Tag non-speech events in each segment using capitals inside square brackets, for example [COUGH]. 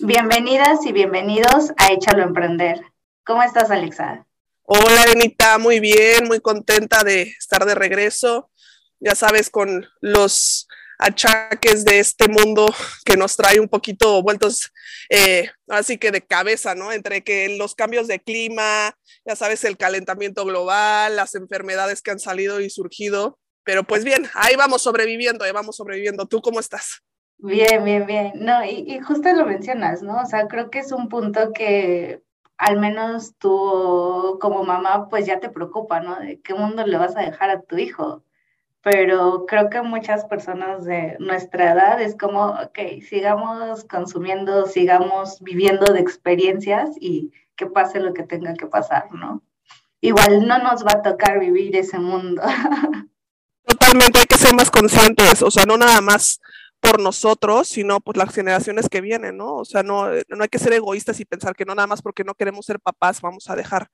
Bienvenidas y bienvenidos a Échalo a Emprender. ¿Cómo estás, Alexa? Hola, Benita, muy bien, muy contenta de estar de regreso. Ya sabes, con los achaques de este mundo que nos trae un poquito vueltos, eh, así que de cabeza, ¿no? Entre que los cambios de clima, ya sabes, el calentamiento global, las enfermedades que han salido y surgido. Pero pues bien, ahí vamos sobreviviendo, ahí vamos sobreviviendo. ¿Tú cómo estás? Bien, bien, bien. No, y, y justo lo mencionas, ¿no? O sea, creo que es un punto que al menos tú como mamá pues ya te preocupa, ¿no? De qué mundo le vas a dejar a tu hijo. Pero creo que muchas personas de nuestra edad es como, ok, sigamos consumiendo, sigamos viviendo de experiencias y que pase lo que tenga que pasar, ¿no? Igual no nos va a tocar vivir ese mundo. [LAUGHS] Totalmente, hay que ser más conscientes, o sea, no nada más por nosotros, sino por las generaciones que vienen, ¿no? O sea, no, no hay que ser egoístas y pensar que no nada más porque no queremos ser papás vamos a dejar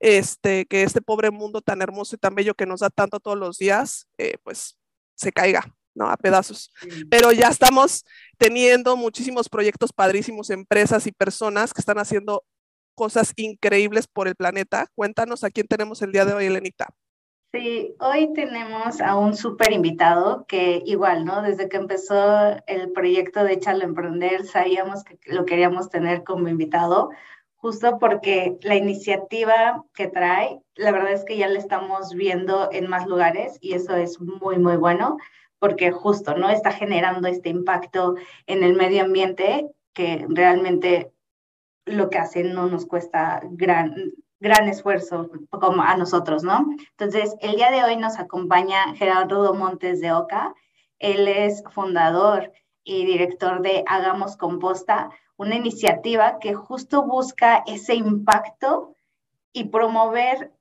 este, que este pobre mundo tan hermoso y tan bello que nos da tanto todos los días, eh, pues se caiga, ¿no? A pedazos. Pero ya estamos teniendo muchísimos proyectos padrísimos, empresas y personas que están haciendo cosas increíbles por el planeta. Cuéntanos a quién tenemos el día de hoy, Elenita. Sí, hoy tenemos a un súper invitado que igual, ¿no? Desde que empezó el proyecto de Echarlo a Emprender, sabíamos que lo queríamos tener como invitado, justo porque la iniciativa que trae, la verdad es que ya la estamos viendo en más lugares y eso es muy, muy bueno, porque justo, ¿no? Está generando este impacto en el medio ambiente que realmente lo que hace no nos cuesta gran, gran esfuerzo como a nosotros, ¿no? Entonces, el día de hoy nos acompaña Gerardo Montes de Oca. Él es fundador y director de Hagamos Composta, una iniciativa que justo busca ese impacto y promover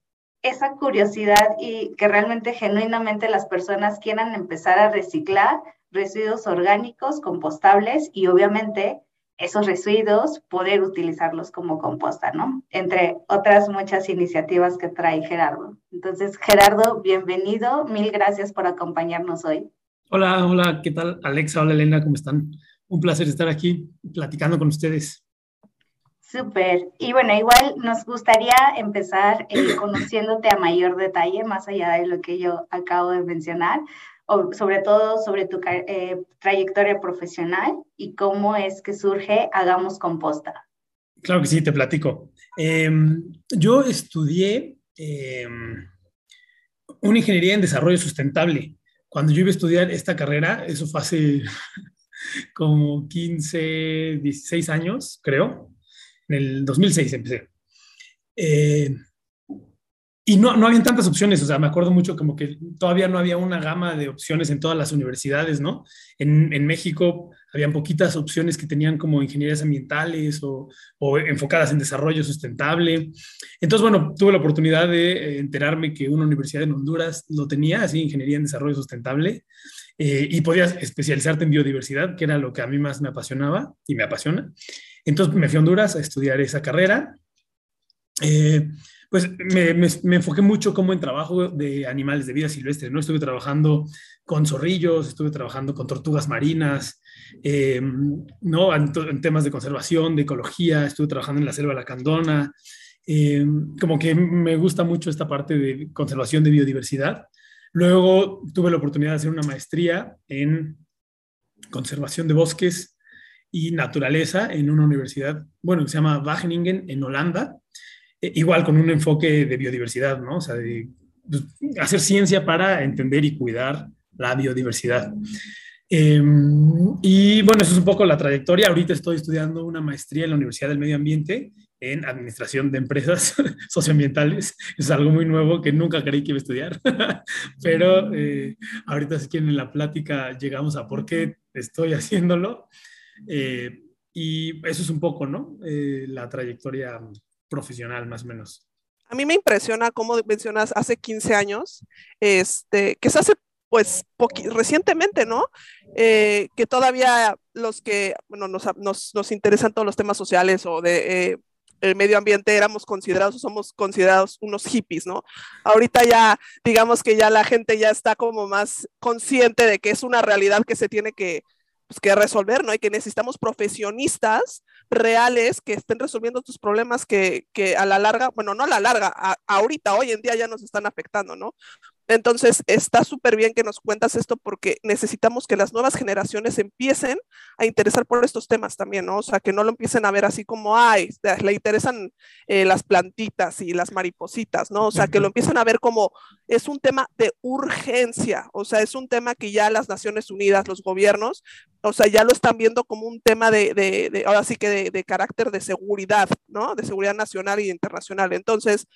esa curiosidad y que realmente genuinamente las personas quieran empezar a reciclar residuos orgánicos, compostables y obviamente esos residuos, poder utilizarlos como composta, ¿no? Entre otras muchas iniciativas que trae Gerardo. Entonces, Gerardo, bienvenido. Mil gracias por acompañarnos hoy. Hola, hola, ¿qué tal? Alexa, hola Elena, ¿cómo están? Un placer estar aquí platicando con ustedes. Súper. Y bueno, igual nos gustaría empezar eh, conociéndote a mayor detalle, más allá de lo que yo acabo de mencionar sobre todo sobre tu eh, trayectoria profesional y cómo es que surge Hagamos Composta. Claro que sí, te platico. Em, yo estudié em, una ingeniería en desarrollo sustentable. Cuando yo iba a estudiar esta carrera, eso fue hace [LAUGHS] como 15, 16 años, creo. En el 2006 empecé. Eh, y no, no habían tantas opciones, o sea, me acuerdo mucho como que todavía no había una gama de opciones en todas las universidades, ¿no? En, en México habían poquitas opciones que tenían como ingenierías ambientales o, o, enfocadas en desarrollo sustentable. Entonces, bueno, tuve la oportunidad de eh, enterarme que una universidad en Honduras lo tenía, así, ingeniería en desarrollo sustentable, eh, y podías especializarte en biodiversidad, que era lo que a mí más me apasionaba y me apasiona. Entonces me fui a Honduras a estudiar esa carrera. Eh, pues me, me, enfoqué mucho como en trabajo de animales de vida silvestre, ¿no? Estuve trabajando con zorrillos, estuve trabajando con tortugas marinas, eh, ¿no? En, en, temas de conservación, de ecología, estuve trabajando en la selva lacandona, eh, como que me gusta mucho esta parte de conservación de biodiversidad. Luego tuve la oportunidad de hacer una maestría en conservación de bosques y naturaleza en una universidad, bueno, que se llama Wageningen en Holanda. Eh, igual con un enfoque de biodiversidad, ¿no? O sea, de, pues, hacer ciencia para entender y cuidar la biodiversidad. Eh, y bueno, eso es un poco la trayectoria. Ahorita estoy estudiando una maestría en la Universidad del Medio Ambiente en Administración de Empresas [LAUGHS] Socioambientales. Es algo muy nuevo que nunca creí que iba a estudiar, [LAUGHS] pero eh, ahorita si quieren en la plática llegamos a por qué estoy [LAUGHS] haciéndolo. Eh, y eso es un poco, ¿no? Eh, la trayectoria profesional, más o menos. A mí me impresiona cómo mencionas hace 15 años, este, que se hace pues recientemente, ¿no? Eh, que todavía los que, bueno, nos, nos, nos, interesan todos los temas sociales o de eh, el medio ambiente éramos considerados, somos considerados unos hippies, ¿no? Ahorita ya, digamos que ya la gente ya está como más consciente de que es una realidad que se tiene que, pues, que resolver, ¿no? Y que necesitamos profesionistas reales que estén resolviendo estos problemas que, que a la larga, bueno, no a la larga, ahorita, hoy en día ya nos están afectando, ¿no? Entonces, está súper bien que nos cuentas esto porque necesitamos que las nuevas generaciones empiecen a interesar por estos temas también, ¿no? O sea, que no lo empiecen a ver así como, ay, le interesan eh, las plantitas y las maripositas, ¿no? O sea, que lo empiecen a ver como es un tema de urgencia, o sea, es un tema que ya las Naciones Unidas, los gobiernos, o sea, ya lo están viendo como un tema de, de, de ahora sí que de, de carácter de seguridad, ¿no? De seguridad nacional y internacional. Entonces,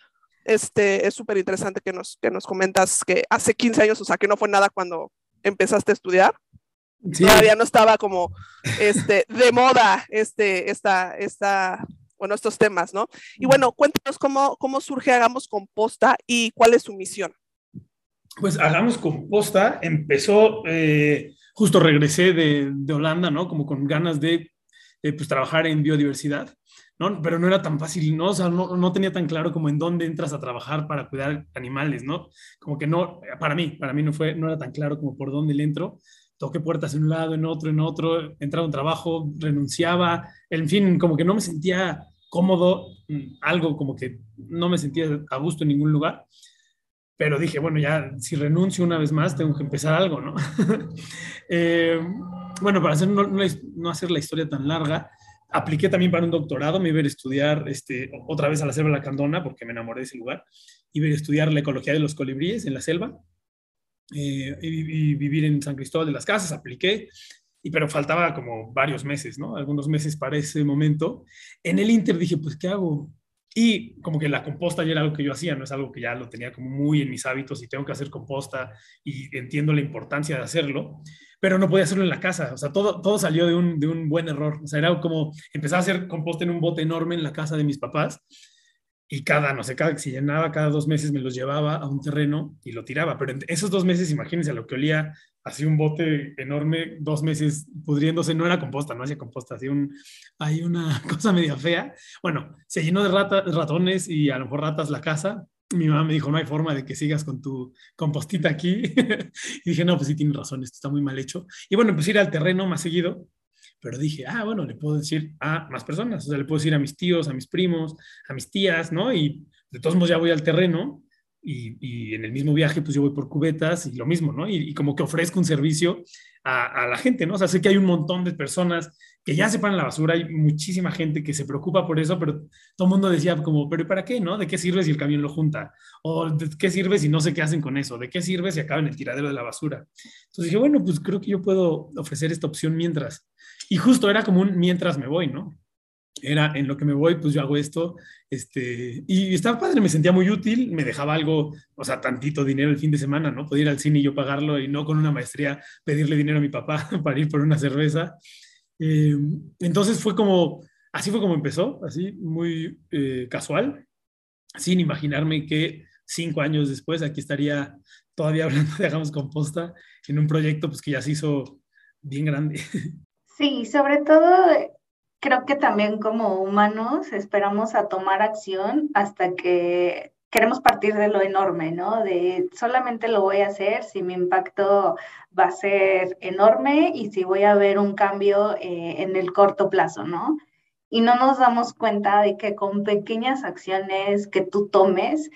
este, es súper interesante que nos, que nos comentas que hace 15 años, o sea, que no fue nada cuando empezaste a estudiar. Todavía no estaba como este, de moda este, esta, esta, bueno, estos temas, ¿no? Y bueno, cuéntanos cómo, cómo surge Hagamos Composta y cuál es su misión. Pues Hagamos Composta empezó, eh, justo regresé de, de, Holanda, ¿no? Como con ganas de eh, pues, trabajar en biodiversidad. ¿No? Pero no era tan fácil, ¿no? O sea, no, no, tenía tan claro como en dónde entras a trabajar para cuidar animales, ¿no? Como que no, para mí, para mí no fue, no era tan claro como por dónde le entro. Toqué puertas en un lado, en otro, en otro, entraba a un trabajo, renunciaba, en fin, como que no me sentía cómodo, mm, algo como que no me sentía a gusto en ningún lugar. Pero dije, bueno, ya si renuncio una vez más, tengo que empezar algo, ¿no? [LAUGHS] eh, bueno, para hacer, no, no hacer la historia tan larga, apliqué también para un doctorado, me iba a ir a estudiar este, otra vez a la selva de la Candona, porque me enamoré de ese lugar, iba a estudiar la ecología de los colibríes en la selva, eh, y, vivir en San Cristóbal de las Casas, apliqué, y, pero faltaba como varios meses, ¿no? Algunos meses para ese momento. En el Inter dije, pues, ¿qué hago? Y como que la composta ya era algo que yo hacía, no es algo que ya lo tenía como muy en mis hábitos y tengo que hacer composta y entiendo la importancia de hacerlo pero no podía hacerlo en la casa. O sea, todo, todo salió de un, de un buen error. O sea, era como empezar a hacer composta en un bote enorme en la casa de mis papás y cada, no sé, cada que se llenaba, cada dos meses me los llevaba a un terreno y lo tiraba. Pero en esos dos meses, imagínense lo que olía, así un bote enorme, dos meses pudriéndose, no era composta, no hacía composta, hacía un, hay una [LAUGHS] cosa media fea. Bueno, se llenó de ratones y a lo mejor ratas la casa, mi mamá me dijo, no hay forma de que sigas con tu compostita aquí. [LAUGHS] y dije, no, pues sí, tiene razón, esto está muy mal hecho. Y bueno, pues ir al terreno más seguido, pero dije, ah, bueno, le puedo decir a más personas, o sea, le puedo decir a mis tíos, a mis primos, a mis tías, ¿no? Y de todos modos ya voy al terreno y, y en el mismo viaje, pues yo voy por cubetas y lo mismo, ¿no? Y, y como que ofrezco un servicio a, a, la gente, ¿no? O sea, sé que hay un montón de personas que ya separan la basura, hay muchísima gente que se preocupa por eso, pero todo el mundo decía como, pero ¿para qué, no? ¿De qué sirve si el camión lo junta? ¿O de qué sirve si no sé qué hacen con eso? ¿De qué sirve si acaban el tiradero de la basura? Entonces dije, bueno, pues creo que yo puedo ofrecer esta opción mientras. Y justo era como un mientras me voy, ¿no? Era en lo que me voy, pues yo hago esto, este, y estaba padre, me sentía muy útil, me dejaba algo, o sea, tantito dinero el fin de semana, ¿no? Podía ir al cine y yo pagarlo y no con una maestría pedirle dinero a mi papá [LAUGHS] para ir por una cerveza. Eh, entonces fue como, así fue como empezó, así muy eh, casual, sin imaginarme que cinco años después aquí estaría todavía [LAUGHS] hablando de Hagamos Composta en un proyecto pues que ya se hizo bien grande. [LAUGHS] Sí, sobre todo creo que también como humanos esperamos a tomar acción hasta que queremos partir de lo enorme, ¿no? De solamente lo voy a hacer si mi impacto va a ser enorme y si voy a ver un cambio eh, en el corto plazo, ¿no? Y no nos damos cuenta de que con pequeñas acciones que tú tomes,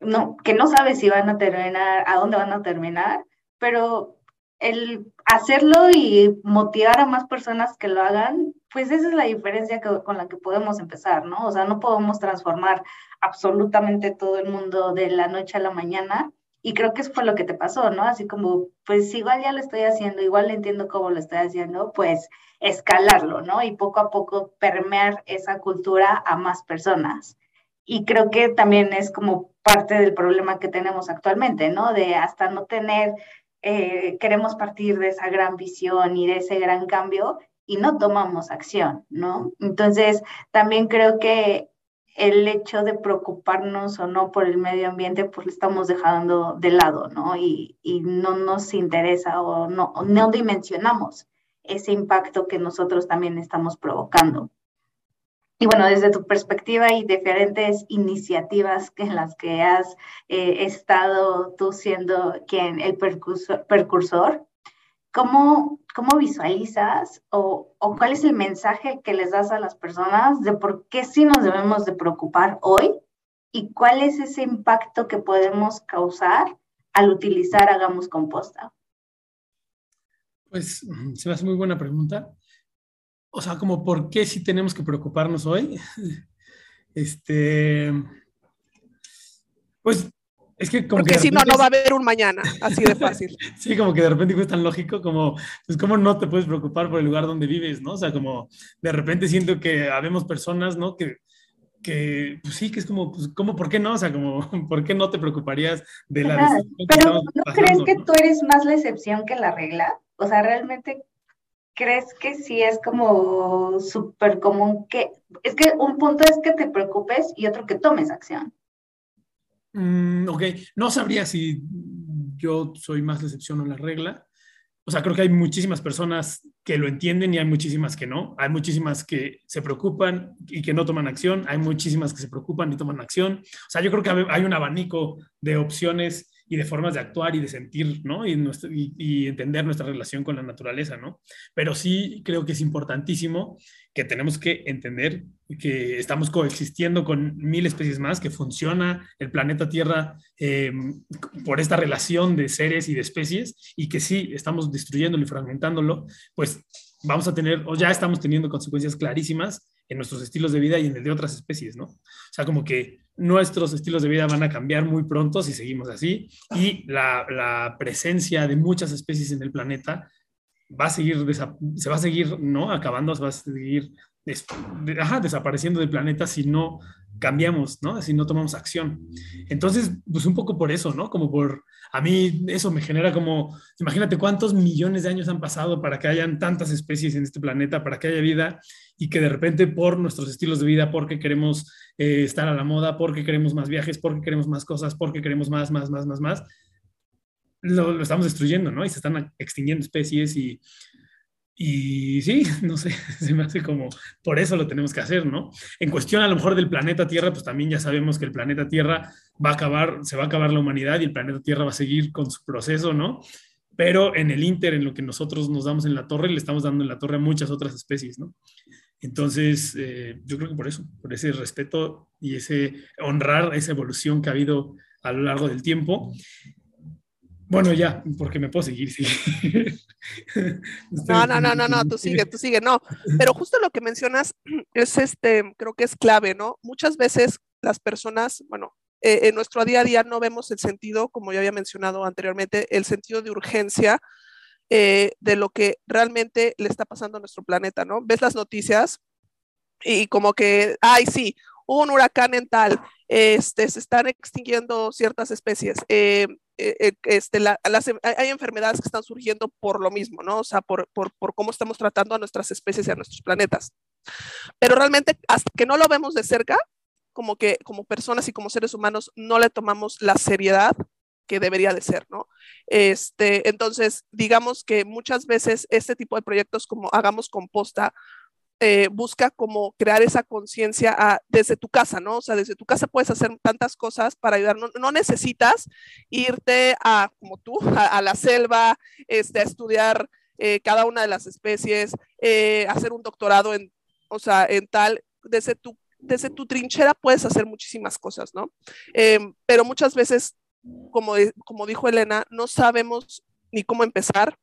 no, que no sabes si van a terminar, a dónde van a terminar, pero el hacerlo y motivar a más personas que lo hagan, pues esa es la diferencia con la que podemos empezar, ¿no? O sea, no podemos transformar absolutamente todo el mundo de la noche a la mañana. Y creo que eso fue lo que te pasó, ¿no? Así como, pues igual ya lo estoy haciendo, igual entiendo cómo lo estoy haciendo, pues escalarlo, ¿no? Y poco a poco permear esa cultura a más personas. Y creo que también es como parte del problema que tenemos actualmente, ¿no? De hasta no tener, eh, queremos partir de esa gran visión y de ese gran cambio y no tomamos acción, ¿no? Entonces, también creo que el hecho de preocuparnos o no por el medio ambiente, pues lo estamos dejando de lado, ¿no? Y, y no nos interesa o no, no dimensionamos ese impacto que nosotros también estamos provocando. Y bueno, desde tu perspectiva y diferentes iniciativas en las que has eh, estado tú siendo quien el percursor, percursor ¿cómo, cómo visualizas o, o, cuál es el mensaje que les das a las personas de por qué sí nos debemos de preocupar hoy y cuál es ese impacto que podemos causar al utilizar Hagamos Composta? Pues se me hace muy buena pregunta o sea, como por qué sí tenemos que preocuparnos hoy. [LAUGHS] Este, pues es que como Porque si no, no va a haber un mañana, así de fácil. [LAUGHS] sí, como que de repente es tan lógico como, pues cómo no te puedes preocupar por el lugar donde vives, ¿no? O sea, como de repente siento que habemos personas, ¿no? Que, que pues sí, que es como, pues, ¿cómo, por qué no? O sea, como, [LAUGHS] ¿por qué no te preocuparías de la... Pero ¿no crees que tú eres más la excepción que la regla? O sea, realmente ¿crees que sí es como súper común que, es que un punto es que te preocupes y otro que tomes acción? Mm, ok, no sabría si yo soy más la excepción o la regla. O sea, creo que hay muchísimas personas que lo entienden y hay muchísimas que no. Hay muchísimas que se preocupan y que no toman acción. Hay muchísimas que se preocupan y toman acción. O sea, yo creo que hay un abanico de opciones y de formas de actuar y de sentir, ¿no? Y, entender nuestra relación con la naturaleza, ¿no? Pero sí creo que es importantísimo que tenemos que entender que estamos coexistiendo con mil especies más, que funciona el planeta Tierra eh, por esta relación de seres y de especies, y que sí estamos destruyéndolo y fragmentándolo, pues vamos a tener, o ya estamos teniendo consecuencias clarísimas en nuestros estilos de vida y en el de otras especies, ¿no? O sea, como que nuestros estilos de vida van a cambiar muy pronto si seguimos así y la, presencia de muchas especies en el planeta va a seguir, se va a seguir, ¿no? Acabando, se va a seguir desapareciendo del planeta si no cambiamos, ¿no? Si no tomamos acción. Entonces, pues un poco por eso, ¿no? Como por, a mí eso me genera como, imagínate cuántos millones de años han pasado para que hayan tantas especies en este planeta, para que haya vida y que de repente por nuestros estilos de vida, porque queremos eh, estar a la moda, porque queremos más viajes, porque queremos más cosas, porque queremos más, más, más, más, más, lo, lo estamos destruyendo, ¿no? Y se están extinguiendo especies y y sí, [LAUGHS] no sé, [LAUGHS] se me hace como, por eso lo tenemos que hacer, ¿no? En cuestión a lo mejor del planeta Tierra, pues también ya sabemos que el planeta Tierra va a acabar, se va a acabar la humanidad y el planeta Tierra va a seguir con su proceso, ¿no? Pero en el Inter, en lo que nosotros nos damos en la torre, le estamos dando en la torre a muchas otras especies, ¿no? Entonces, eh, yo creo que por eso, por ese respeto y ese honrar esa evolución que ha habido a lo largo del tiempo. Bueno, ya, porque me puedo seguir, sí. [LAUGHS] No, no, no, no, no, tú sigue, tú sigue, no. Pero justo lo que mencionas [CLEARS THROAT] es este, creo que es clave, ¿no? Muchas veces las personas, bueno, eh, en nuestro día a día no vemos el sentido, como ya había mencionado anteriormente, el sentido de urgencia eh, de lo que realmente le está pasando a nuestro planeta, ¿no? Ves las noticias y como que, ay, sí, un huracán en tal, este, se están extinguiendo ciertas especies. Eh, eh, eh, este, hay enfermedades que están surgiendo por lo mismo, ¿no? O sea, por, por, por, cómo estamos tratando a nuestras especies y a nuestros planetas. Pero realmente, hasta que no lo vemos de cerca, como que como personas y como seres humanos no le tomamos la seriedad que debería de ser, ¿no? Este, entonces, digamos que muchas veces este tipo de proyectos como Hagamos Composta eh, busca como crear esa conciencia desde tu casa, ¿no? O sea, desde tu casa puedes hacer tantas cosas para ayudar. No, necesitas irte a, como tú, [LAUGHS] a, la selva, este, a estudiar eh, cada una de las especies, eh, hacer un doctorado en, o sea, en tal, desde tu, desde tu trinchera puedes hacer muchísimas cosas, ¿no? Em, pero muchas veces, como, como dijo Elena, no sabemos ni cómo empezar,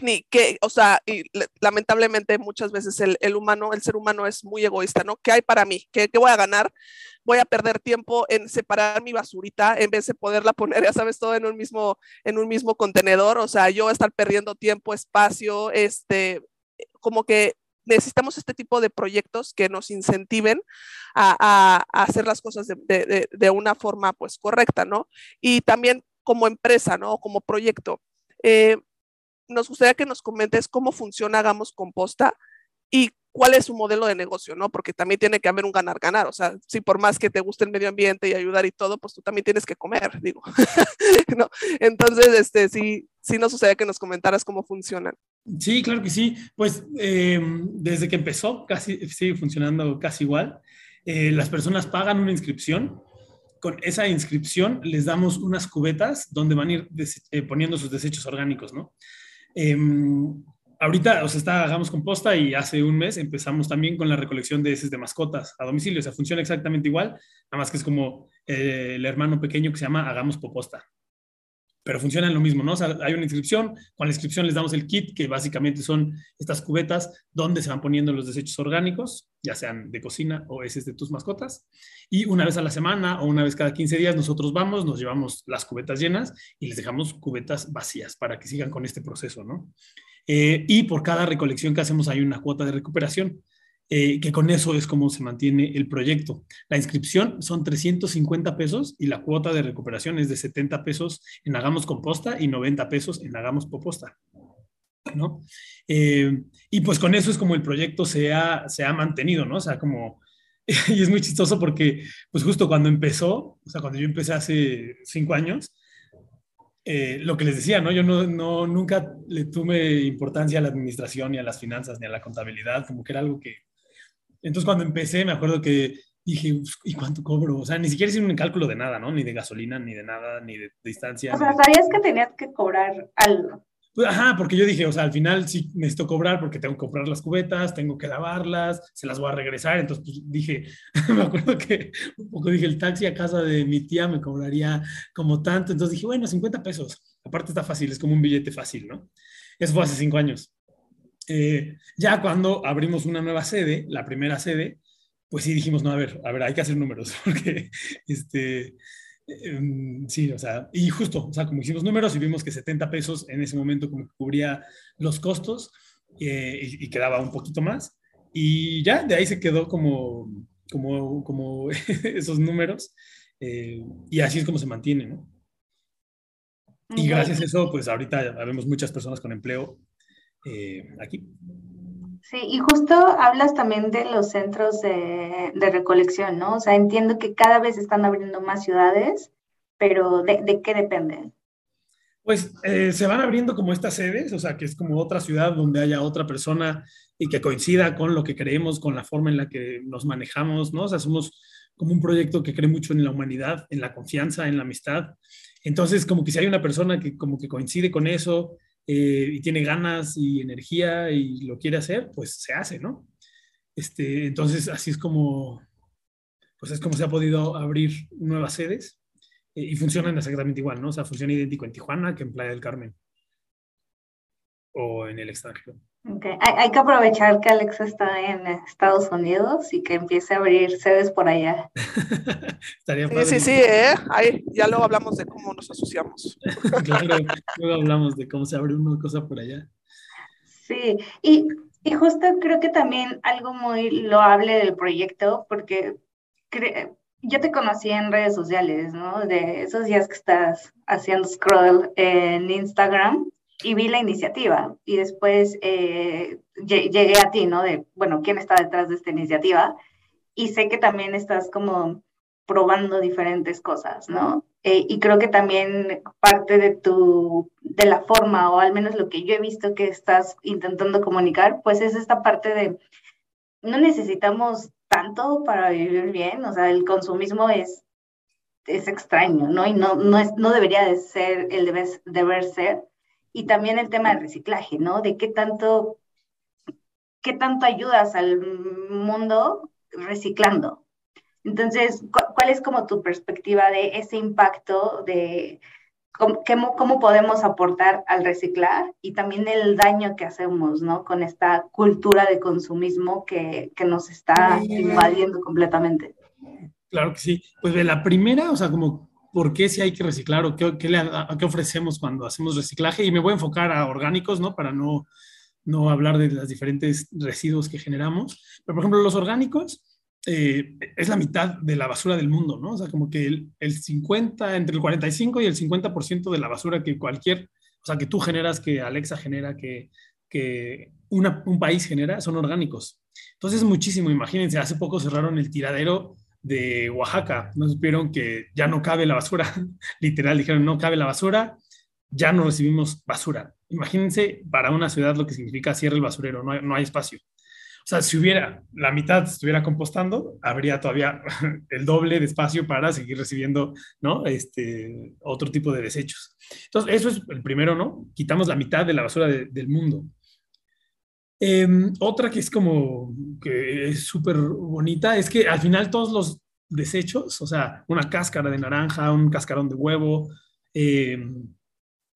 ni que, o sea, y lamentablemente muchas veces el, el, humano, el ser humano es muy egoísta, ¿no? ¿Qué hay para mí? ¿Qué, ¿Qué, voy a ganar? Voy a perder tiempo en separar mi basurita en vez de poderla poner, [LAUGHS] ya sabes, todo en un mismo, en un mismo contenedor, o sea, yo estar perdiendo tiempo, espacio, este, como que necesitamos este tipo de proyectos que nos incentiven a, a, hacer las cosas de, de, de, una forma, pues, correcta, ¿no? Y también como empresa, ¿no? Como proyecto. Eh, nos gustaría que nos comentes cómo funciona Hagamos Composta y cuál es su modelo de negocio, ¿no? Porque también tiene que haber un ganar-ganar, o sea, si por más que te guste el medio ambiente y ayudar y todo, pues tú también tienes que comer, [LAUGHS] digo, [LAUGHS] ¿no? Entonces, este, sí, sí nos sucede que nos comentaras cómo funcionan. Sí, claro que sí. Pues em, desde que empezó, casi sigue funcionando casi igual. Eh, las personas pagan una inscripción. Con esa inscripción les damos unas cubetas donde van a ir eh, poniendo sus desechos orgánicos, ¿no? Em, ahorita, o sea, está Hagamos Composta y hace un mes empezamos también con la recolección de heces de mascotas a domicilio. O sea, funciona exactamente igual, nada más que es como eh, el hermano pequeño que se llama Hagamos Poposta. Pero funciona lo mismo, ¿no? Hay una inscripción, con la inscripción les damos el kit, que básicamente son estas cubetas donde se van poniendo los desechos orgánicos, ya sean de cocina o heces de tus mascotas. Y una vez a la semana o una vez cada 15 días nosotros vamos, nos llevamos las cubetas llenas y les dejamos cubetas vacías para que sigan con este proceso, ¿no? Eh, y por cada recolección que hacemos hay una cuota de recuperación, eh, que con eso es como se mantiene el proyecto. La inscripción son 350 pesos y la cuota de recuperación es de 70 pesos en Hagamos Composta y 90 pesos en Hagamos Poposta. ¿no? Eh, y pues con eso es como el proyecto se ha, se ha mantenido, ¿no? O sea, como, [LAUGHS] y es muy chistoso porque pues justo cuando empezó, o sea, cuando yo empecé hace cinco años, eh, lo que les decía, ¿no? Yo no, no, nunca le tuve importancia a la administración, ni a las finanzas, ni a la contabilidad, como que era algo que... Entonces cuando empecé me acuerdo que dije, ¿y cuánto cobro? O sea, ni siquiera hice un cálculo de nada, ¿no? Ni de gasolina, ni de nada, ni de, distancia. O sea, sabías que tenías que cobrar algo. Pues, ajá, porque yo dije, o sea, al final sí necesito cobrar porque tengo que comprar las cubetas, tengo que lavarlas, se las voy a regresar. Entonces, pues dije, [LAUGHS] me acuerdo que un poco dije, el taxi a casa de mi tía me cobraría como tanto. Entonces dije, bueno, 50 pesos. Aparte está fácil, es como un billete fácil, ¿no? Eso fue hace cinco años. Eh, ya cuando abrimos una nueva sede, la primera sede, pues sí dijimos, no, a ver, a ver, hay que hacer números, [LAUGHS] porque este, Em, sí, o sea, y justo, o sea, como hicimos números y vimos que 70 pesos en ese momento como cubría los costos eh, y, quedaba un poquito más. Y ya, de ahí se quedó como, como, como [LAUGHS] esos números eh, y así es como se mantiene, ¿no? Y gracias a eso, pues ahorita vemos muchas personas con empleo eh, aquí. Sí, y justo hablas también de los centros de, recolección, ¿no? O sea, entiendo que cada vez están abriendo más ciudades, pero ¿de, qué dependen? Pues eh, se van abriendo como estas sedes, o sea, que es como otra ciudad donde haya otra persona y que coincida con lo que creemos, con la forma en la que nos manejamos, ¿no? O sea, somos como un proyecto que cree mucho en la humanidad, en la confianza, en la amistad. Entonces, como que si hay una persona que como que coincide con eso, eh, y tiene ganas y energía y lo quiere hacer, pues se hace, ¿no? Este, entonces, así es como, pues es como se ha podido abrir nuevas sedes eh, y funcionan exactamente igual, ¿no? O sea, funciona idéntico en Tijuana que en Playa del Carmen o en el extranjero. Okay. Hay, que aprovechar que Alex está en Estados Unidos y que empiece a abrir sedes por allá. [LAUGHS] sí, sí, sí, ¿eh? Ahí, ya luego hablamos de cómo nos asociamos. [LAUGHS] claro, luego hablamos de cómo se abre una cosa por allá. Sí, y, y justo creo que también algo muy loable del proyecto, porque yo te conocí en redes sociales, ¿no? De esos días que estás haciendo scroll en Instagram y vi la iniciativa y después eh, llegué a ti, ¿no? De, bueno, ¿quién está detrás de esta iniciativa? Y sé que también estás como probando diferentes cosas, ¿no? Eh, y creo que también parte de tu, de la forma, o al menos lo que yo he visto que estás intentando comunicar, pues es esta parte de, no necesitamos tanto para vivir bien, o sea, el consumismo es, es extraño, ¿no? Y no, no, es, no debería de ser el deber, deber ser, y también el tema del reciclaje, ¿no? De qué tanto, qué tanto ayudas al mundo reciclando. Entonces, ¿cuál es como tu perspectiva de ese impacto de cómo, cómo podemos aportar al reciclar y también el daño que hacemos, ¿no? Con esta cultura de consumismo que, que nos está invadiendo completamente. Claro que sí. Pues de la primera, o sea, como por qué si hay que reciclar o qué, le, qué ofrecemos cuando hacemos reciclaje. Y me voy a enfocar a orgánicos, ¿no? Para no, no hablar de los diferentes residuos que generamos. Pero, por ejemplo, los orgánicos eh, es la mitad de la basura del mundo, ¿no? O sea, como que el, el 50, entre el 45 y el 50% de la basura que cualquier o sea, que tú generas, que Alexa genera, que, que un país genera, son orgánicos. Entonces, muchísimo, imagínense, hace poco cerraron el tiradero de Oaxaca, no supieron que ya no cabe la basura, [LAUGHS] literal, dijeron, no cabe la basura, ya no recibimos basura. Imagínense para una ciudad lo que significa cierre el basurero, no hay, no hay espacio. O sea, si hubiera la mitad estuviera compostando, habría todavía [LAUGHS] el doble de espacio para seguir recibiendo, ¿no? Este, otro tipo de desechos. Entonces, eso es el primero, ¿no? Quitamos la mitad de la basura del mundo. Em, otra que es como, que es súper bonita, es que al final todos los desechos, o sea, una cáscara de naranja, un cascarón de huevo, eh,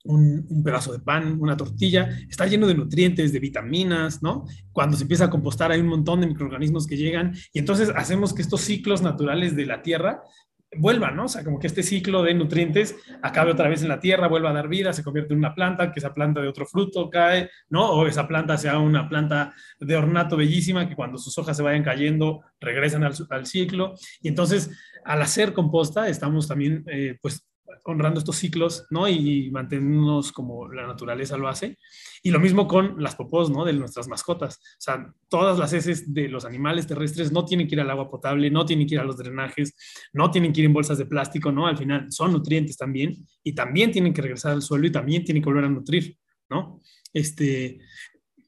un, pedazo de pan, una tortilla, está lleno de nutrientes, de vitaminas, ¿no? Cuando se empieza a compostar hay un montón de microorganismos que llegan y entonces hacemos que estos ciclos naturales de la tierra vuelvan, ¿no? O sea, como que este ciclo de nutrientes acabe otra vez en la tierra, vuelva a dar vida, se convierte en una planta, que esa planta de otro fruto cae, ¿no? O esa planta sea una planta de ornato bellísima, que cuando sus hojas se vayan cayendo, regresan al, al ciclo. Y entonces, al hacer composta, estamos también, eh, pues, honrando estos ciclos, ¿no? Y, mantenernos como la naturaleza lo hace. Y lo mismo con las popós, ¿no? De nuestras mascotas. O sea, todas las heces de los animales terrestres no tienen que ir al agua potable, no tienen que ir a los drenajes, no tienen que ir en bolsas de plástico, ¿no? Al final son nutrientes también y también tienen que regresar al suelo y también tienen que volver a nutrir, ¿no? Este,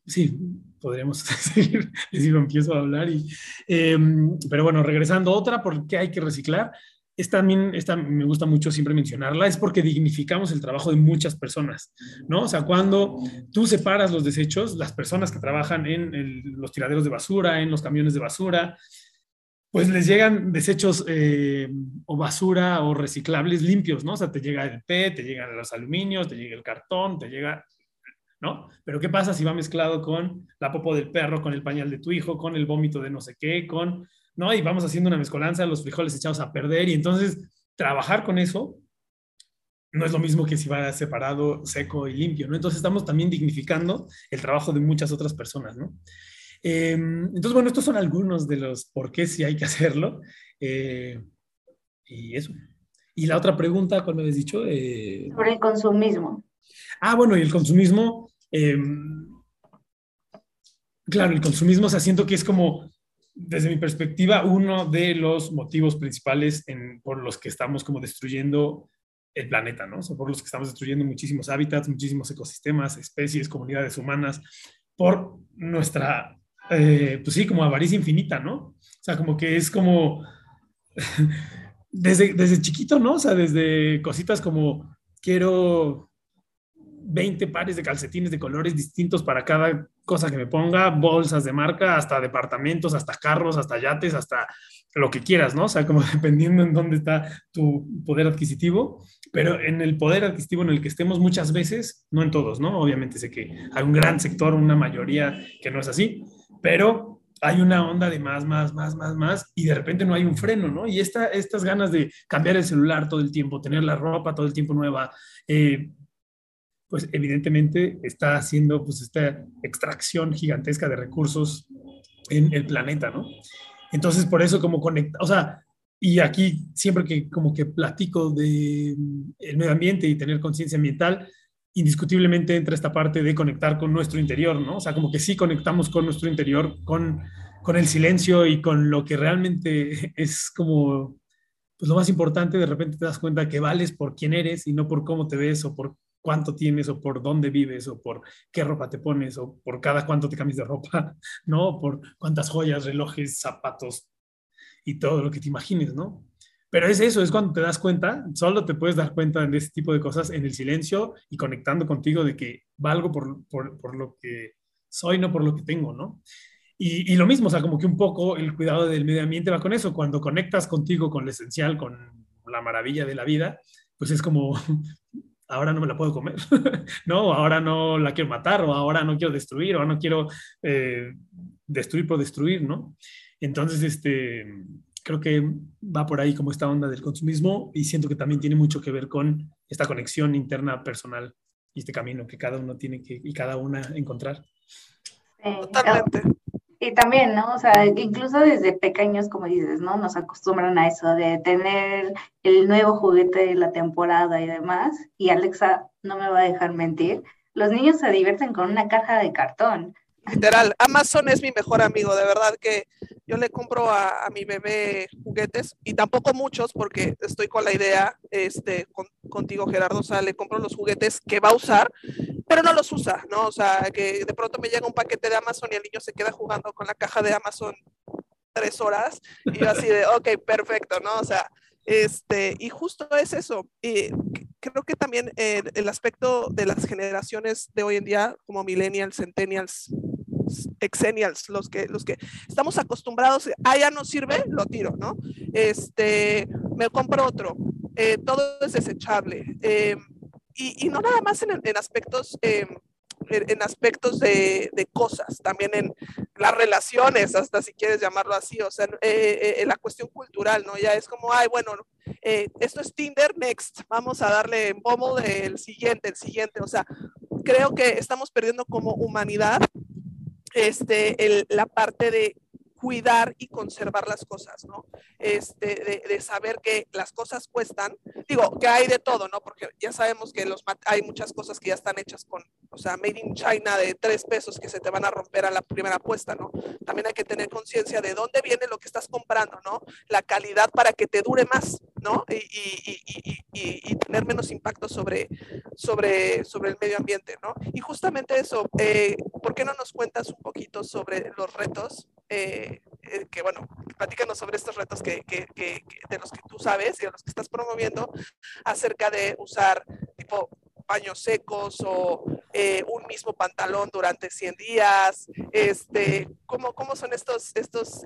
sí, podríamos [LAUGHS] seguir, si empiezo a hablar. Y, em, pero bueno, regresando otra, ¿por qué hay que reciclar? Esta también, esta me gusta mucho siempre mencionarla, es porque dignificamos el trabajo de muchas personas, ¿no? O sea, cuando tú separas los desechos, las personas que trabajan en los tiraderos de basura, en los camiones de basura, pues les llegan desechos eh, o basura o reciclables limpios, ¿no? O sea, te llega el PET, te llegan los aluminios, te llega el cartón, te llega, ¿no? Pero ¿qué pasa si va mezclado con la popo del perro, con el pañal de tu hijo, con el vómito de no sé qué, con ¿no? Y vamos haciendo una mezcolanza, los frijoles echados a perder y entonces trabajar con eso no es lo mismo que si va separado, seco y limpio, ¿no? Entonces estamos también dignificando el trabajo de muchas otras personas, ¿no? Em, entonces, bueno, estos son algunos de los por qué sí hay que hacerlo. Eh, y eso. Y la otra pregunta, ¿cuál me habías dicho? Eh, Sobre el consumismo. Ah, bueno, y el consumismo, em, claro, el consumismo, o sea, siento que es como desde mi perspectiva, uno de los motivos principales por los que estamos como destruyendo el planeta, ¿no? O por los que estamos destruyendo muchísimos hábitats, muchísimos ecosistemas, especies, comunidades humanas, por nuestra, eh, pues sí, como avaricia infinita, ¿no? O sea, como que es como, [LAUGHS] desde, desde chiquito, ¿no? O sea, desde cositas como, quiero 20 pares de calcetines de colores distintos para cada cosa que me ponga, bolsas de marca, hasta departamentos, hasta carros, hasta yates, hasta lo que quieras, ¿no? O sea, como [LAUGHS] dependiendo en dónde está tu poder adquisitivo, pero en el poder adquisitivo en el que estemos muchas veces, no en todos, ¿no? Obviamente sé que hay un gran sector, una mayoría que no es así, pero hay una onda de más, más, más, más, más, y de repente no hay un freno, ¿no? Y esta, estas ganas de cambiar el celular todo el tiempo, tener la ropa todo el tiempo nueva, eh, pues evidentemente está haciendo pues esta extracción gigantesca de recursos en el planeta, ¿no? Entonces, por eso como conecta, o sea, y aquí siempre que como que platico de el medio ambiente y tener conciencia ambiental, indiscutiblemente entra esta parte de conectar con nuestro interior, ¿no? O sea, como que sí conectamos con nuestro interior, con, con el silencio y con lo que realmente [LAUGHS] es como, pues lo más importante, de repente te das cuenta que vales por quién eres y no por cómo te ves o por cuánto tienes o por dónde vives o por qué ropa te pones o por cada cuánto te cambias de ropa, [LAUGHS] ¿no? Por cuántas joyas, relojes, zapatos y todo lo que te imagines, ¿no? Pero es eso, es cuando te das cuenta, solo te puedes dar cuenta de ese tipo de cosas en el silencio y conectando contigo de que valgo por, por, por lo que soy, no por lo que tengo, ¿no? Y, y, lo mismo, o sea, como que un poco el cuidado del medio ambiente va con eso, cuando conectas contigo, con lo esencial, con la maravilla de la vida, pues es como [LAUGHS] ahora no me la puedo comer, [LAUGHS] no, ahora no la quiero matar, o ahora no quiero destruir, o ahora no quiero eh, destruir por destruir, ¿no? Entonces, este, creo que va por ahí como esta onda del consumismo y siento que también tiene mucho que ver con esta conexión interna personal y este camino que cada uno tiene que y cada una encontrar. Totalmente. Y también, ¿no? O sea, incluso desde pequeños, como dices, ¿no? Nos acostumbran a eso de tener el nuevo juguete de la temporada y demás. Y Alexa no me va a dejar mentir, los niños se divierten con una caja de cartón. Literal, Amazon es mi mejor amigo, de verdad que yo le compro a, mi bebé juguetes y tampoco muchos porque estoy con la idea este, contigo Gerardo, o sea, le compro los juguetes que va a usar, pero no los usa, ¿no? O sea, que de pronto me llega un paquete de Amazon y el niño se queda jugando con la caja de Amazon tres horas y yo así de, ok, perfecto, ¿no? O sea, este, y justo es eso. Y creo que también el, el aspecto de las generaciones de hoy en día, como millennials, centennials, exennials, los que, los que estamos acostumbrados, ah, ya no sirve, lo tiro, ¿no? Este, me compro otro, eh, todo es desechable. Eh, y, y, no nada más en, en aspectos eh, en aspectos de, de, cosas, también en las relaciones, hasta si quieres llamarlo así, o sea, eh, en la cuestión cultural, ¿no? Ya es como, ay, bueno, eh, esto es Tinder, next, vamos a darle en pomo del siguiente, el siguiente, o sea, creo que estamos perdiendo como humanidad este, el, la parte de cuidar y conservar las cosas, ¿no? Este, de, saber que las cosas cuestan, digo, que hay de todo, ¿no? Porque ya sabemos que los, hay muchas cosas que ya están hechas con, o sea, made in China de tres pesos que se te van a romper a la primera apuesta, ¿no? También hay que tener conciencia de dónde viene lo que estás comprando, ¿no? La calidad para que te dure más, ¿no? Y, y, y, y tener menos impacto sobre, sobre, sobre el medio ambiente, ¿no? Y justamente eso, eh, ¿por qué no nos cuentas un poquito sobre los retos? Eh, eh, que bueno, platícanos sobre estos retos que, que, que, de los que tú sabes y de los que estás promoviendo acerca de usar tipo baños secos o eh, un mismo pantalón durante 100 días. Este, ¿cómo, cómo son estos, estos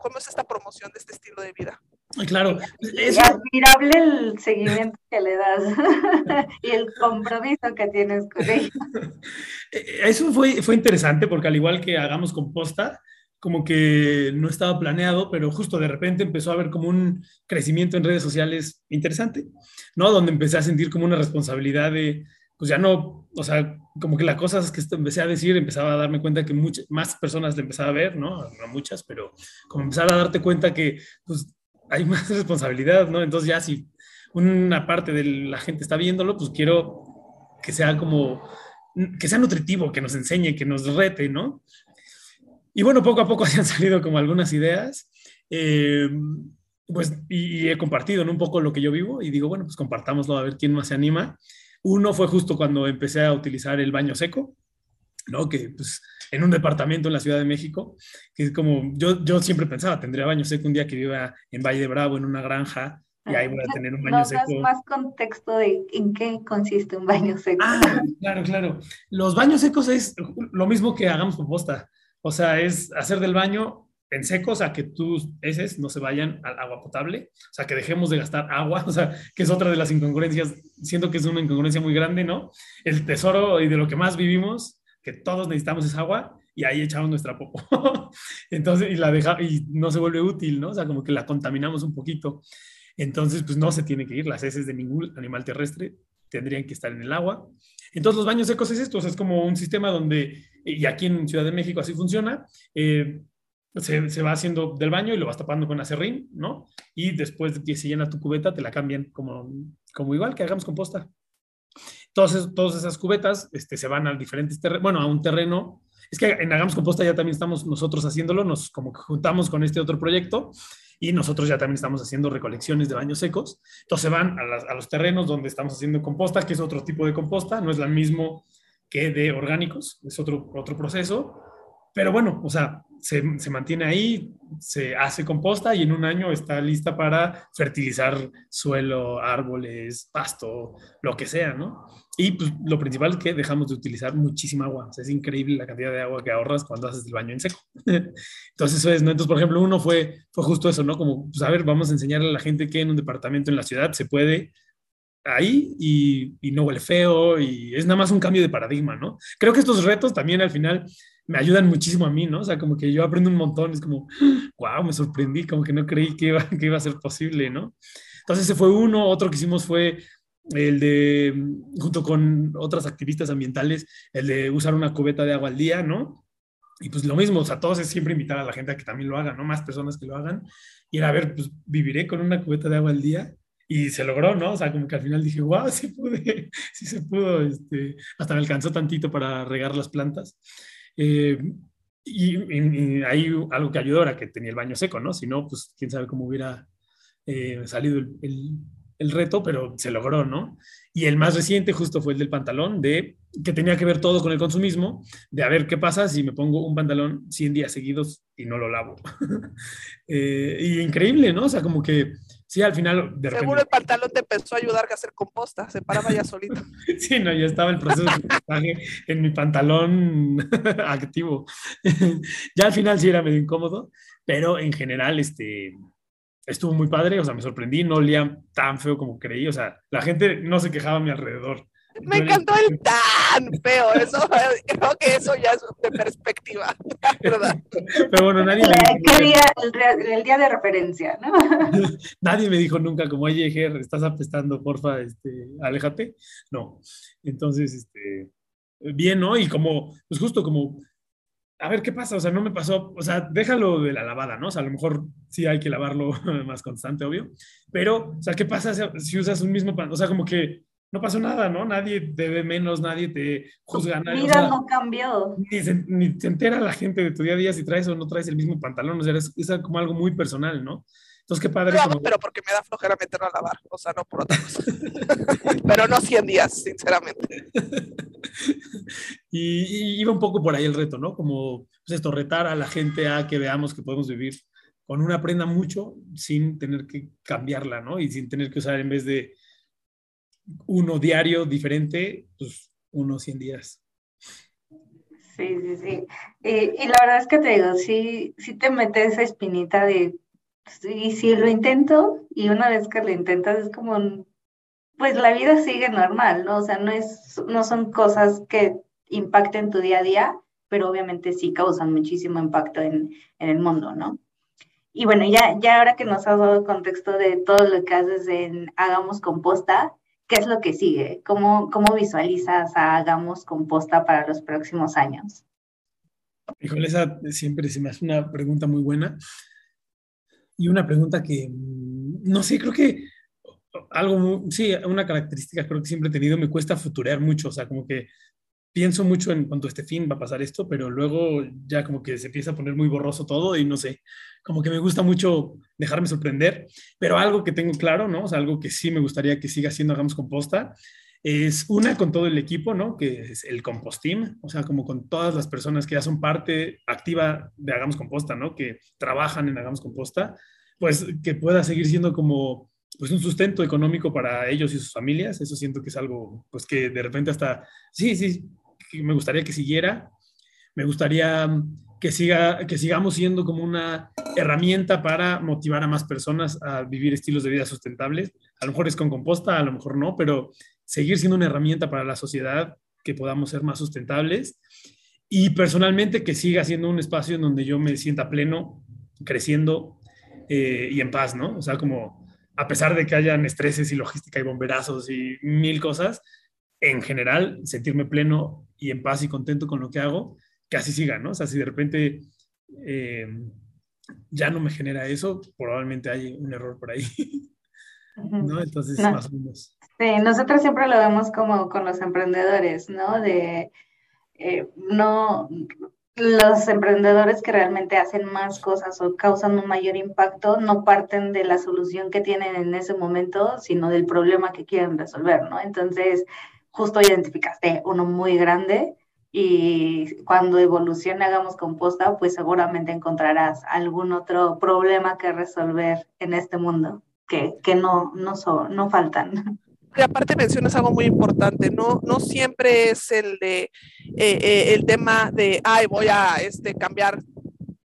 cómo es esta promoción de este estilo de vida? Claro. Es admirable el seguimiento que le das [LAUGHS] y el compromiso que tienes con ellos. [LAUGHS] Eso fue, fue interesante porque al igual que hagamos composta, como que no estaba planeado, pero justo de repente empezó a haber como un crecimiento en redes sociales interesante, ¿no? Donde empecé a sentir como una responsabilidad de, pues ya no, o sea, como que las cosas que empecé a decir, empezaba a darme cuenta que muchas más personas le empezaba a ver, ¿no? No muchas, pero como empezar a darte cuenta que, pues, hay [LAUGHS] más responsabilidad, ¿no? Entonces ya si una parte de la gente está viéndolo, pues quiero que sea como, que sea nutritivo, que nos enseñe, que nos rete, ¿no? Y bueno, poco a poco [LAUGHS] han salido como algunas ideas. Eh, pues, y, he compartido un poco lo que yo vivo y digo, bueno, pues compartámoslo a ver quién más se anima. Uno fue justo cuando empecé a utilizar el baño seco, ¿no? Que pues en un departamento en la Ciudad de México, que es como, yo, yo siempre pensaba, tendría baño seco un día que viva en Valle de Bravo, en una granja, y ahí voy a tener un baño ¿No seco. más contexto de en qué consiste un baño seco. Ah, claro, claro. Los baños secos es lo mismo que hagamos composta. O sea, es hacer del baño en seco, o sea, que tus heces no se vayan al agua potable, o sea, que dejemos de gastar agua, [LAUGHS] o sea, que es otra de las incongruencias, siento que es una incongruencia muy grande, ¿no? El tesoro y de lo que más vivimos, que todos necesitamos es agua, y ahí echamos nuestra popo. [LAUGHS] Entonces, y la deja, y no se vuelve útil, ¿no? O sea, como que la contaminamos un poquito. Entonces, pues no se tiene que ir, las heces de ningún animal terrestre tendrían que estar en el agua. Entonces, los baños secos es esto, o sea, es como un sistema donde y aquí en Ciudad de México así funciona, eh, se, se, va haciendo del baño y lo vas tapando con acerrín, ¿no? Y después de que se llena tu cubeta, te la cambian como, como igual que hagamos composta. Entonces, todas esas cubetas este, se van a diferentes terrenos, bueno, a un terreno. Es que en Hagamos Composta ya también estamos nosotros haciéndolo, nos como que juntamos con este otro proyecto y nosotros ya también estamos haciendo recolecciones de baños secos. Entonces van a, los terrenos donde estamos haciendo composta, que es otro tipo de composta, no es la mismo que de orgánicos, es otro, otro proceso, pero bueno, o sea, se, mantiene ahí, se hace composta y en un año está lista para fertilizar suelo, árboles, pasto, lo que sea, ¿no? Y pues, lo principal es que dejamos de utilizar muchísima agua, es increíble la cantidad de agua que ahorras cuando haces el baño en seco. [LAUGHS] Entonces, eso es, ¿no? Entonces, por ejemplo, uno fue, fue justo eso, ¿no? Como, pues, a ver, vamos a enseñarle a la gente que en un departamento en la ciudad se puede ahí y, no huele feo y es nada más un cambio de paradigma, ¿no? Creo que estos retos también al final me ayudan muchísimo a mí, ¿no? O sea, como que yo aprendo un montón, es como, wow, me sorprendí, como que no creí que iba, que iba a ser posible, ¿no? Entonces ese fue uno, otro que hicimos fue el de, junto con otras activistas ambientales, el de usar una cubeta de agua al día, ¿no? Y pues lo mismo, o sea, todos es siempre invitar a la gente a que también lo haga, ¿no? Más personas que lo hagan. Y era, a ver, pues viviré con una cubeta de agua al día y se logró, ¿no? O sea, como que al final dije, wow, sí pude, [LAUGHS] sí se pudo, este, hasta me alcanzó tantito para regar las plantas. Eh, y, hay algo que ayudó era que tenía el baño seco, ¿no? Si no, pues quién sabe cómo hubiera eh, salido el, el, reto, pero se logró, ¿no? Y el más reciente justo fue el del pantalón, de que tenía que ver todo con el consumismo, de a ver qué pasa si me pongo un pantalón 100 días seguidos y no lo lavo. [LAUGHS] eh, y increíble, ¿no? O sea, como que sí, al final... De Seguro el pantalón te empezó a ayudar a hacer composta, se paraba ya solito. [LAUGHS] sí, no, ya estaba el proceso de en mi pantalón [LAUGHS] activo. [LAUGHS] ya al final sí era medio incómodo, pero en general, este estuvo muy padre, o sea, me sorprendí, no olía tan feo como creí, o sea, la gente no se quejaba a mi alrededor. Me encantó el [LAUGHS] tan feo, eso, [LAUGHS] creo que eso ya es de perspectiva, [LAUGHS] ¿verdad? Pero bueno, nadie me dijo... el, día de referencia, ¿no? nadie me dijo nunca como, oye, Ger, estás apestando, porfa, este, aléjate. No, entonces, este, bien, ¿no? Y como, pues justo como a ver qué pasa, o sea, no me pasó, o sea, déjalo de la lavada, ¿no? O sea, a lo mejor sí hay que lavarlo más constante, obvio, pero, o sea, ¿qué pasa si, usas un mismo pan? O sea, como que no pasó nada, ¿no? Nadie te ve menos, nadie te juzga. nada. vida no cambió. Ni se, ni entera la gente de tu día a día si traes o no traes el mismo pantalón, o sea, es, es como algo muy personal, ¿no? Entonces, qué padre. Pero porque me da flojera meterlo a lavar, o sea, no por otra cosa. [LAUGHS] pero no 100 días, sinceramente. [LAUGHS] y, iba un poco por ahí el reto, ¿no? Como, pues esto, retar a la gente a que veamos que podemos vivir con una prenda mucho sin tener que cambiarla, ¿no? Y sin tener que usar en vez de uno diario diferente, pues uno 100 días. Sí, sí, sí. y la verdad es que te digo, sí, sí te metes esa espinita de y si lo intento y una vez que lo intentas es como, pues la vida sigue normal, ¿no? O sea, no, es, no son cosas que impacten tu día a día, pero obviamente sí causan muchísimo impacto en, en el mundo, ¿no? Y bueno, ya, ya ahora que nos has dado contexto de todo lo que haces en Hagamos Composta, ¿qué es lo que sigue? ¿Cómo, cómo visualizas a Hagamos Composta para los próximos años? Híjole, esa siempre se me hace una pregunta muy buena y una pregunta que, mm, no sé, creo que algo, sí, una característica creo que siempre he tenido, me cuesta futurear mucho, o sea, como que pienso mucho en cuanto a este fin va a pasar esto, pero luego ya como que se empieza a poner muy borroso todo y no sé, como que me gusta mucho dejarme sorprender, pero algo que tengo claro, ¿no? O sea, algo que sí me gustaría que siga siendo Hagamos Composta, es una con todo el equipo, ¿no? Que es el Compostim, o sea, como con todas las personas que ya son parte activa de Hagamos Composta, ¿no? Que trabajan en Hagamos Composta, pues que pueda seguir siendo como pues un sustento económico para ellos y sus familias. Eso siento que es algo, pues que de repente hasta, sí, sí, me gustaría que siguiera. Me gustaría que, siga, que sigamos siendo como una herramienta para motivar a más personas a vivir estilos de vida sustentables. A lo mejor es con composta, a lo mejor no, pero seguir siendo una herramienta para la sociedad, que podamos ser más sustentables y personalmente que siga siendo un espacio en donde yo me sienta pleno, creciendo eh, y en paz, ¿no? O sea, como a pesar de que hayan estreses y logística y bomberazos y mil cosas, en general sentirme pleno y en paz y contento con lo que hago, que así siga, ¿no? O sea, si de repente eh, ya no me genera eso, probablemente hay un error por ahí. ¿no? Entonces, más o menos. Sí, nosotros siempre lo vemos como con los emprendedores, ¿no? De eh, no los emprendedores que realmente hacen más cosas o causan un mayor impacto no parten de la solución que tienen en ese momento, sino del problema que quieren resolver, ¿no? Entonces, justo identificaste uno muy grande y cuando evolucione hagamos composta, pues seguramente encontrarás algún otro problema que resolver en este mundo que, no, no, no faltan. Y aparte mencionas algo muy importante, no, no siempre es el de eh, eh, el tema de ay voy a este, cambiar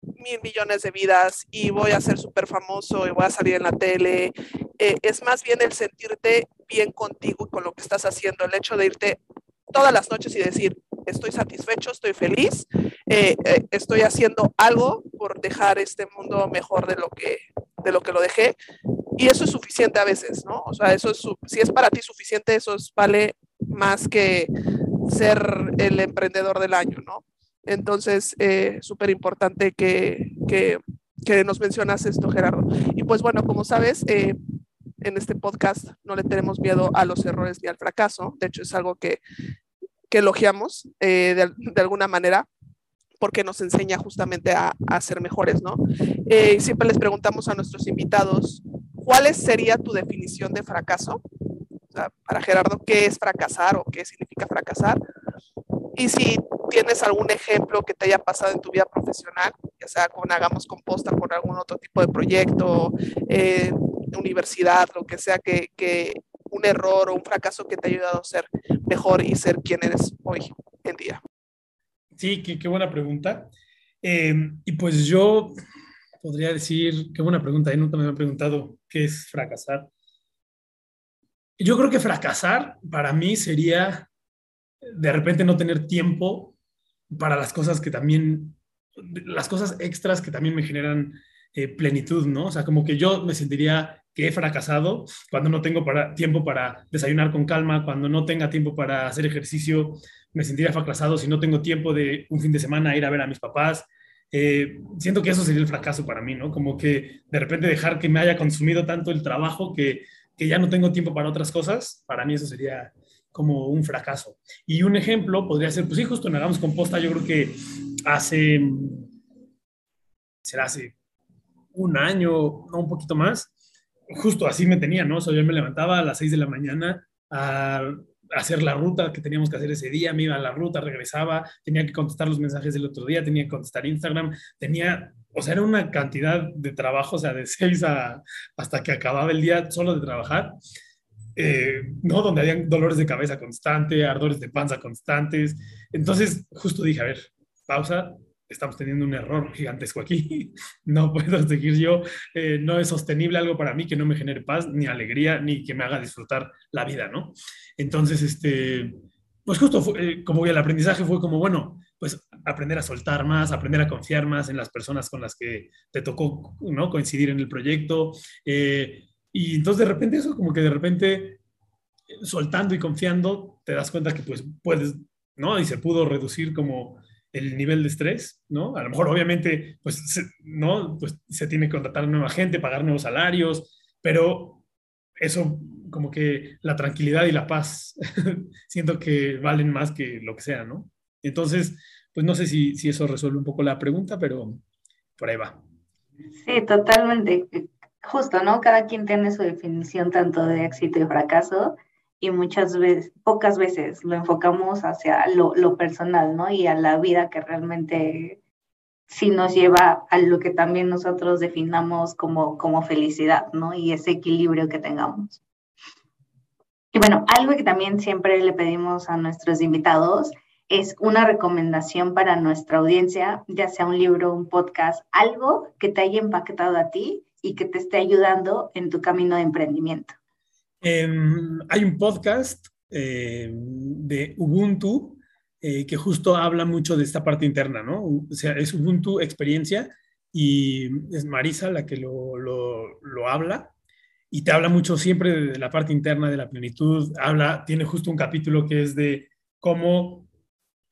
mil millones de vidas y voy a ser súper famoso y voy a salir en la tele. Eh, es más bien el sentirte bien contigo y con lo que estás haciendo, el hecho de irte todas las noches y decir, estoy satisfecho, estoy feliz, estoy haciendo algo por dejar este mundo mejor de lo que, de lo, que lo dejé y eso es suficiente a veces, ¿no? O sea, eso es, si es para ti suficiente, eso vale más que ser el emprendedor del año, ¿no? Entonces, eh, súper importante que, que, que, nos mencionas esto, Gerardo. Y pues bueno, como sabes, eh, en este podcast no le tenemos miedo a los errores ni al fracaso. De hecho, es algo que, que elogiamos eh, de, alguna manera porque nos enseña justamente a, a ser mejores, ¿no? Eh, siempre les preguntamos a nuestros invitados, ¿cuál sería tu definición de fracaso? O sea, para Gerardo, ¿qué es fracasar o qué significa fracasar? Y si tienes algún ejemplo que te haya pasado en tu vida profesional, ya sea con Hagamos Composta, con algún otro tipo de proyecto, eh, universidad, lo que sea, que, que, un error o un fracaso que te ha ayudado a ser mejor y ser quien eres hoy en día. Sí, qué, qué buena pregunta. Em, y pues yo podría decir, qué buena pregunta, y nunca me han preguntado qué es fracasar. Yo creo que fracasar para mí sería de repente no tener tiempo para las cosas que también, las cosas extras que también me generan eh, plenitud, ¿no? O sea, como que yo me sentiría que he fracasado cuando no tengo para, tiempo para desayunar con calma, cuando no tenga tiempo para hacer ejercicio, me sentiría fracasado si no tengo tiempo de un fin de semana ir a ver a mis papás. Eh, siento que eso sería el fracaso para mí, ¿no? Como que de repente dejar que me haya consumido tanto el trabajo que, que ya no tengo tiempo para otras cosas, para mí eso sería como un fracaso. Y un ejemplo podría ser, pues sí, justo en Hagamos Composta, yo creo que hace, será hace un año, no un poquito más, justo así me tenía, ¿no? O sea, yo me levantaba a las 6 de la mañana a hacer la ruta que teníamos que hacer ese día, me iba a la ruta, regresaba, tenía que contestar los mensajes del otro día, tenía que contestar Instagram, tenía, o sea, era una cantidad de trabajo, o sea, de 6 a, hasta que acababa el día solo de trabajar. Eh, ¿no? Donde habían dolores de cabeza constante, ardores de panza constantes. Entonces, justo dije, a ver, pausa, estamos teniendo un error gigantesco aquí, [LAUGHS] no puedo seguir yo, eh, no es sostenible algo para mí que no me genere paz, ni alegría, ni que me haga disfrutar la vida, ¿no? Entonces, este, pues justo eh, como el aprendizaje fue como, bueno, pues aprender a soltar más, aprender a confiar más en las personas con las que te tocó, ¿no? Coincidir en el proyecto. Eh, y entonces de repente eso, como que de repente soltando y confiando, te das cuenta que pues puedes, ¿no? Y se pudo reducir como el nivel de estrés, ¿no? A lo mejor obviamente, pues, se, ¿no? Pues se tiene que contratar nueva gente, pagar nuevos salarios, pero eso como que la tranquilidad y la paz [LAUGHS] siento que valen más que lo que sea, ¿no? Entonces, pues no sé si, si eso resuelve un poco la pregunta, pero por ahí va. Sí, totalmente justo, ¿no? Cada quien tiene su definición tanto de éxito y fracaso y muchas veces, pocas veces lo enfocamos hacia lo, personal, ¿no? Y a la vida que realmente sí nos lleva a lo que también nosotros definamos como, como felicidad, ¿no? Y ese equilibrio que tengamos. Y bueno, algo que también siempre le pedimos a nuestros invitados es una recomendación para nuestra audiencia, ya sea un libro, un podcast, algo que te haya impactado a ti y que te esté ayudando en tu camino de emprendimiento? Em, hay un podcast eh, de Ubuntu eh, que justo habla mucho de esta parte interna, ¿no? O sea, es Ubuntu experiencia y es Marisa la que lo, lo, lo habla y te habla mucho siempre de la parte interna de la plenitud. Habla, tiene justo un capítulo que es de cómo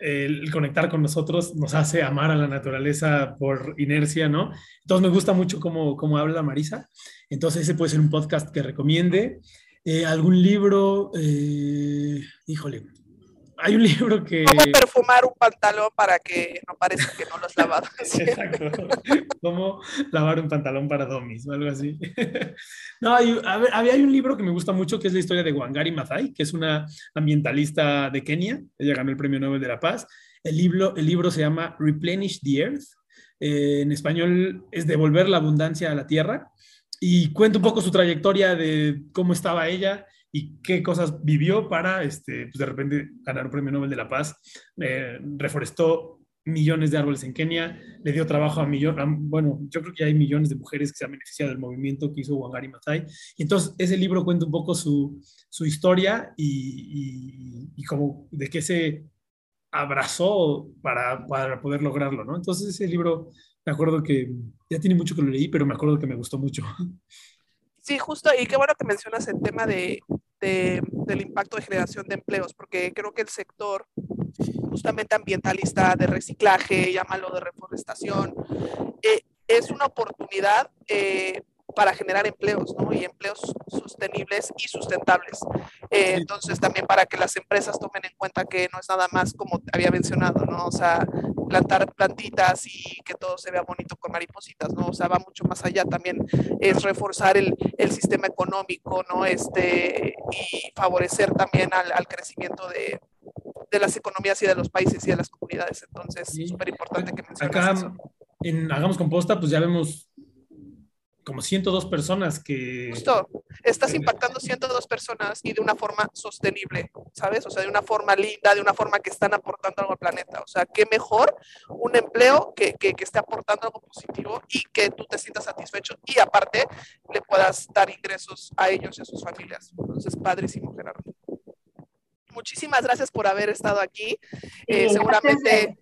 el conectar con nosotros nos hace amar a la naturaleza por inercia, ¿no? Entonces me gusta mucho cómo, cómo habla Marisa. Entonces ese puede ser un podcast que recomiende. Eh, ¿Algún libro? Eh, híjole, hay un [LAUGHS] libro que... ¿Cómo perfumar un pantalón para que no parezca que no lo has lavado? [LAUGHS] Exacto. ¿Cómo lavar un pantalón para domis o algo así? [LAUGHS] no, hay, había un libro que me gusta mucho que es la historia de Wangari Maathai, que es una ambientalista de Kenia. Ella ganó el Premio Nobel de la Paz. El libro, el libro se llama Replenish the Earth. Eh, en español es Devolver la abundancia a la tierra. Y cuenta un poco su trayectoria de cómo estaba ella y qué cosas vivió para, este, pues de repente, ganar un premio Nobel de la Paz. Eh, reforestó millones de árboles en Kenia, le dio trabajo a millones, bueno, yo creo que hay millones de mujeres que se han beneficiado del movimiento que hizo Wangari Maathai. Y entonces ese libro cuenta un poco su, su historia y, como de qué se abrazó para, para poder lograrlo, ¿no? Entonces ese libro, me acuerdo que ya tiene mucho que lo leí, pero me acuerdo que me gustó mucho. Sí, justo, y qué bueno que mencionas el tema de, de, del impacto de generación de empleos, porque creo que el sector justamente ambientalista de reciclaje, llámalo de reforestación, eh, es una oportunidad eh, para generar empleos, ¿no? Y empleos sostenibles y sustentables. Eh, entonces, también para que las empresas tomen en cuenta que no es nada más como había mencionado, ¿no? O sea, plantar plantitas y que todo se vea bonito con maripositas, ¿no? O sea, va mucho más allá también, es reforzar el, el sistema económico, ¿no? Este, y favorecer también al, al crecimiento de, de, las economías y de los países y de las comunidades. Entonces, es súper importante que menciones Acá, eso. en Hagamos Composta, pues ya vemos como 102 personas que... Justo, estás impactando 102 personas y de una forma sostenible, ¿sabes? O sea, de una forma linda, de una forma que están aportando algo al planeta. O sea, qué mejor un empleo que, que, que esté aportando algo positivo y que tú te sientas satisfecho y aparte le puedas dar ingresos a ellos y a sus familias. Entonces, padrísimo, Gerardo. Muchísimas gracias por haber estado aquí. Eh, seguramente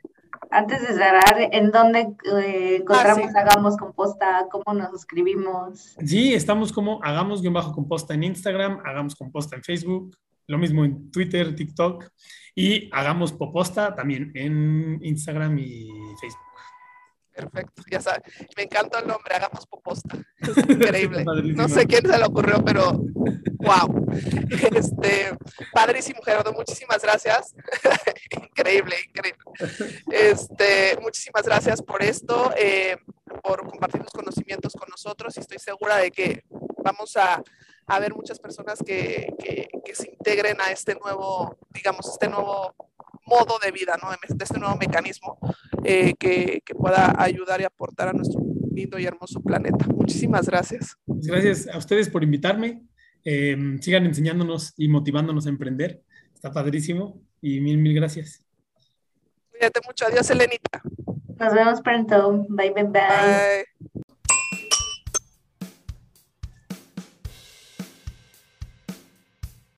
antes de cerrar, ¿en dónde eh, encontramos ah, sí. Hagamos Composta? ¿Cómo nos suscribimos? Sí, estamos como Hagamos-Composta en Instagram, Hagamos Composta en Facebook, lo mismo en Twitter, TikTok y Hagamos Poposta también en Instagram y Facebook. Perfecto, ya sabes. Me encanta el nombre, hagamos poposta. [LAUGHS] Es increíble. no sé quién se le ocurrió, pero wow. Este, padrísimo, Gerardo, muchísimas gracias. [LAUGHS] increíble, increíble. Este, muchísimas gracias por esto, eh, por compartir los conocimientos con nosotros y estoy segura de que vamos a, a ver muchas personas que, que, que se integren a este nuevo, digamos, este nuevo modo de vida, ¿no? de este nuevo mecanismo eh, que, que, pueda ayudar y aportar a nuestro lindo y hermoso planeta. Muchísimas gracias. Gracias a ustedes por invitarme. Eh, sigan enseñándonos y motivándonos a emprender. Está padrísimo y mil, mil gracias. Cuídate mucho. Adiós, Elenita. Nos vemos pronto. bye, bye. bye. bye.